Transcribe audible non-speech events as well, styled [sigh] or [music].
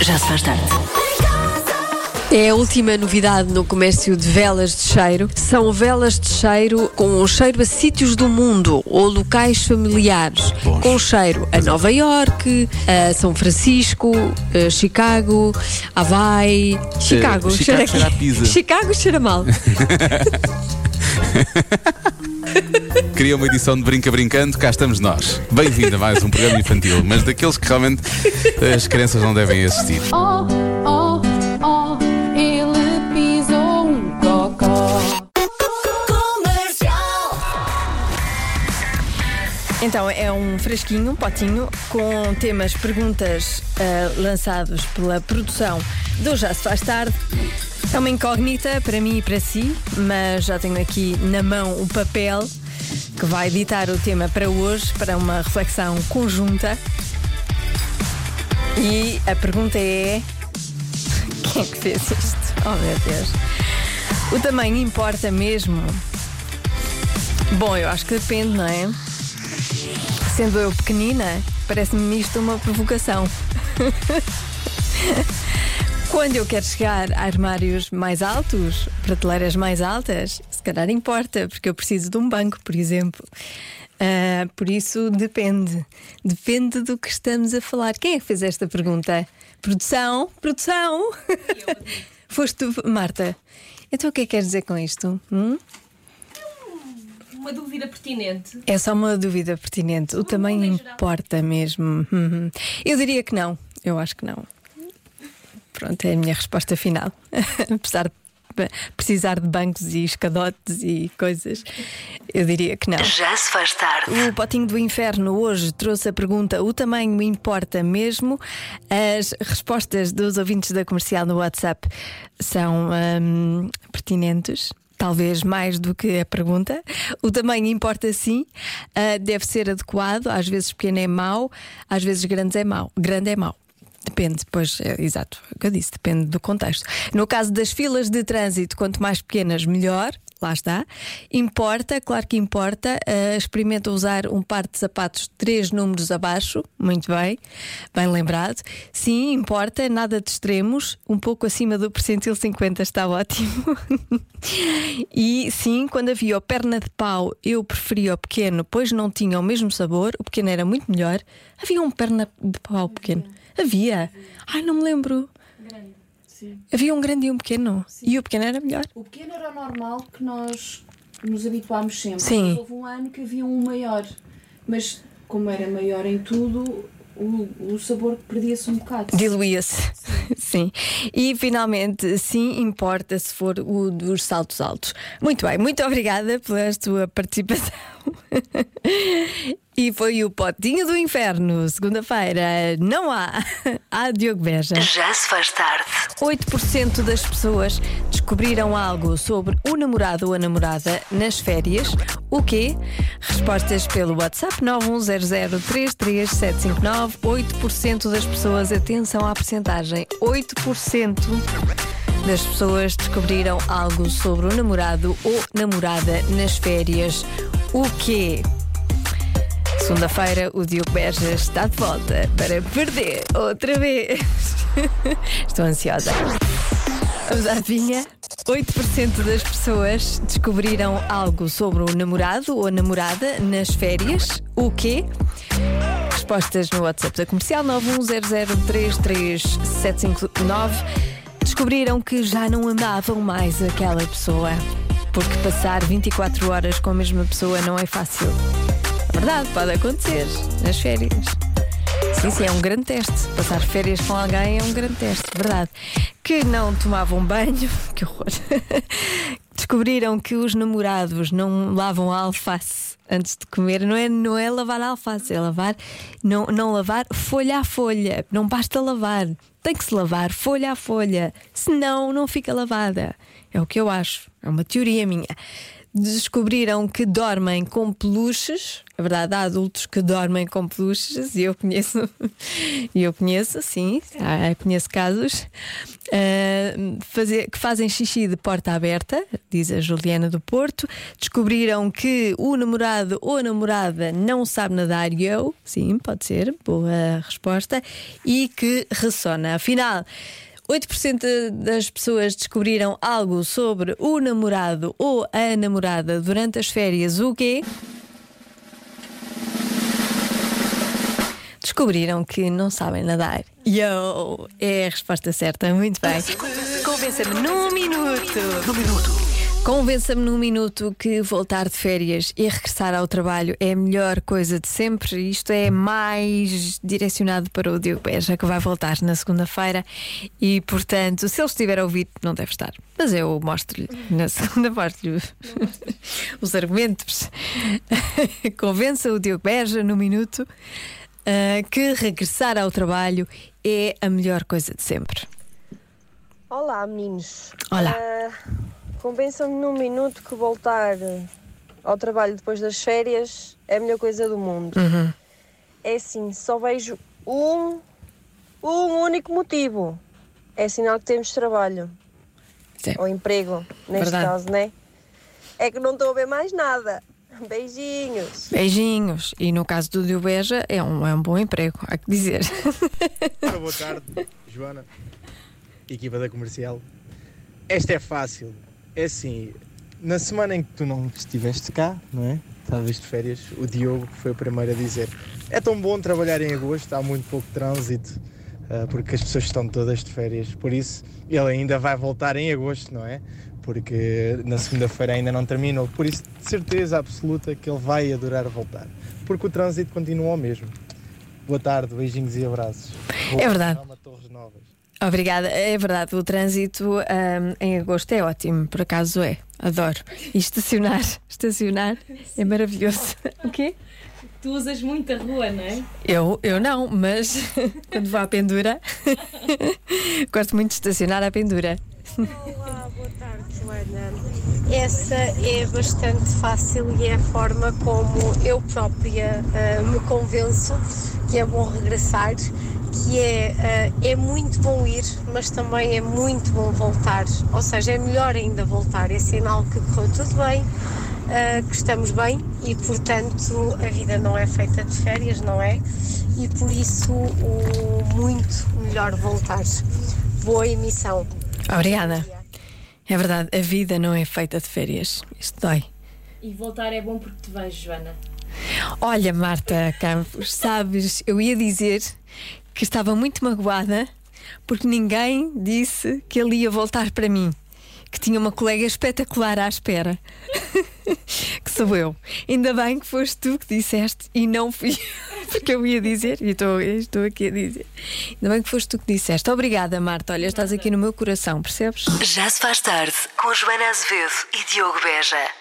Já se faz tarde. É a última novidade no comércio de velas de cheiro. São velas de cheiro com um cheiro a sítios do mundo ou locais familiares. Bons. Com cheiro a Nova York, a São Francisco, a Chicago, Hawaii. Chicago, Chicago cheira a pizza. [laughs] Chicago cheira mal. [laughs] Queria uma edição de Brinca Brincando, cá estamos nós. Bem-vindo a mais um programa infantil, mas daqueles que realmente as crianças não devem assistir. Oh, oh, oh, ele pisou um cocó. Então é um fresquinho, um potinho, com temas, perguntas ah, lançados pela produção do Já Se Faz Tarde. É uma incógnita para mim e para si, mas já tenho aqui na mão o papel que vai editar o tema para hoje, para uma reflexão conjunta. E a pergunta é: [laughs] quem é que fez isto? Oh meu Deus! O tamanho importa mesmo? Bom, eu acho que depende, não é? Sendo eu pequenina, parece-me isto uma provocação. [laughs] Quando eu quero chegar a armários mais altos, prateleiras mais altas, se calhar importa, porque eu preciso de um banco, por exemplo. Ah, por isso depende. Depende do que estamos a falar. Quem é que fez esta pergunta? Produção? Produção? [laughs] Foste tu, Marta. Então o que é que queres dizer com isto? Hum? Uma dúvida pertinente. É só uma dúvida pertinente. O tamanho importa mesmo. Uhum. Eu diria que não. Eu acho que não. Pronto, é a minha resposta final. [laughs] Apesar de precisar de bancos e escadotes e coisas, eu diria que não. Já se faz tarde. O Potinho do Inferno hoje trouxe a pergunta: o tamanho importa mesmo? As respostas dos ouvintes da comercial no WhatsApp são hum, pertinentes. Talvez mais do que a pergunta. O tamanho importa sim, ah, deve ser adequado. Às vezes pequeno é mau, às vezes grande é mau. Grande é mau. Depende, pois, é, exato, o que eu disse, depende do contexto. No caso das filas de trânsito, quanto mais pequenas, melhor. Lá está. Importa, claro que importa. Uh, experimenta usar um par de sapatos três números abaixo. Muito bem, bem lembrado. Sim, importa, nada de extremos. Um pouco acima do percentil 50 está ótimo. [laughs] e sim, quando havia o perna de pau, eu preferia o pequeno, pois não tinha o mesmo sabor. O pequeno era muito melhor. Havia um perna de pau pequeno. Havia. Ai, não me lembro. Havia um grande e um pequeno. E o pequeno era melhor. O pequeno era o normal que nós nos habituámos sempre. Sim. Houve um ano que havia um maior. Mas como era maior em tudo, o, o sabor perdia-se um bocado. Diluía-se. Sim. [laughs] E finalmente, sim, importa se for o dos saltos altos. Muito bem, muito obrigada pela sua participação. [laughs] E foi o Potinho do Inferno, segunda-feira. Não há. [laughs] Há Diogo Beja. Já se faz tarde. 8% das pessoas descobriram algo sobre o namorado ou a namorada nas férias. O quê? Respostas pelo WhatsApp 910033759. 8% das pessoas, atenção à percentagem, 8% das pessoas descobriram algo sobre o namorado ou namorada nas férias. O quê? Segunda-feira, o Diogo Beja está de volta para perder outra vez. [laughs] Estou ansiosa. Vamos à vinha. 8% das pessoas descobriram algo sobre o namorado ou a namorada nas férias. O quê? Respostas no WhatsApp da comercial 910033759. Descobriram que já não amavam mais aquela pessoa. Porque passar 24 horas com a mesma pessoa não é fácil. Verdade, pode acontecer nas férias. Sim, sim, é um grande teste. Passar férias com alguém é um grande teste, verdade. Que não tomavam banho, [laughs] que horror. [laughs] Descobriram que os namorados não lavam a alface antes de comer. Não é, não é lavar a alface, é lavar, não, não lavar folha a folha. Não basta lavar, tem que se lavar folha a folha. Senão, não fica lavada. É o que eu acho. É uma teoria minha. Descobriram que dormem com peluches, É verdade, há adultos que dormem com peluches e eu conheço, [laughs] e eu conheço, sim, conheço casos ah, fazer- que fazem xixi de porta aberta, diz a Juliana do Porto. Descobriram que o namorado ou a namorada não sabe nadar e eu, sim, pode ser, boa resposta, e que ressona. Afinal. 8% das pessoas descobriram algo sobre o namorado ou a namorada durante as férias. O quê? Descobriram que não sabem nadar. Yo! É a resposta certa, muito bem. Convença-me num minuto. Num minuto. Convença-me num minuto que voltar de férias e regressar ao trabalho é a melhor coisa de sempre. Isto é mais direcionado para o Diogo Beja, que vai voltar na segunda-feira. E, portanto, se ele estiver a ouvir, não deve estar. Mas eu mostro-lhe na segunda, mostro-lhe os argumentos. [laughs] Convença o Diogo Beja num minuto ah, que regressar ao trabalho é a melhor coisa de sempre. Olá, meninos. Olá. Ah, Convençam-me num minuto que voltar ao trabalho depois das férias é a melhor coisa do mundo. Uhum. É assim, só vejo um, um único motivo. É sinal que temos trabalho. Sim. Ou emprego, neste Verdade. caso, né? É que não estou a ver mais nada. [laughs] Beijinhos. Beijinhos. E no caso do Diogo Beja, é um, é um bom emprego, há que dizer. [laughs] Ora, boa tarde, Joana, equipa da comercial. Esta é fácil. É assim, na semana em que tu não estiveste cá, não é? Estavas de férias, o Diogo foi o primeiro a dizer: é tão bom trabalhar em agosto, há muito pouco trânsito, ah, porque as pessoas estão todas de férias. Por isso, ele ainda vai voltar em agosto, não é? Porque na segunda-feira ainda não terminou. Por isso, de certeza absoluta que ele vai adorar voltar. Porque o trânsito continua o mesmo. Boa tarde, beijinhos e abraços. Boa É verdade. Torres Novas. Obrigada. É verdade, o trânsito ahm, em agosto é ótimo, por acaso é. Adoro. E estacionar, [laughs] estacionar é maravilhoso. [laughs] O quê? Tu usas muito a rua, não é? Eu, eu não, mas [laughs] quando vou à pendura, gosto muito de estacionar à pendura. Olá, boa tarde, Joana. Essa é bastante fácil e é a forma como eu própria ah, me convenço que é bom regressar, que é, ah, é muito bom ir, mas também é muito bom voltar. Ou seja, é melhor ainda voltar. É sinal que correu tudo bem, ah, que estamos bem e, portanto, a vida não é feita de férias, não é? E por isso, o muito melhor voltar. Boa emissão. Obrigada. É verdade, a vida não é feita de férias. Isto dói. E voltar é bom porque te vejo, Joana. Olha, Marta Campos, sabes, eu ia dizer que estava muito magoada porque ninguém disse que ele ia voltar para mim. Que tinha uma colega espetacular à espera. [laughs] que sou eu. Ainda bem que foste tu que disseste e não fui [laughs] porque eu ia dizer, e estou, estou aqui a dizer. Ainda bem que foste tu que disseste. Obrigada, Marta. Olha, estás aqui no meu coração, percebes? Já se faz tarde com Joana Azevedo e Diogo Beja.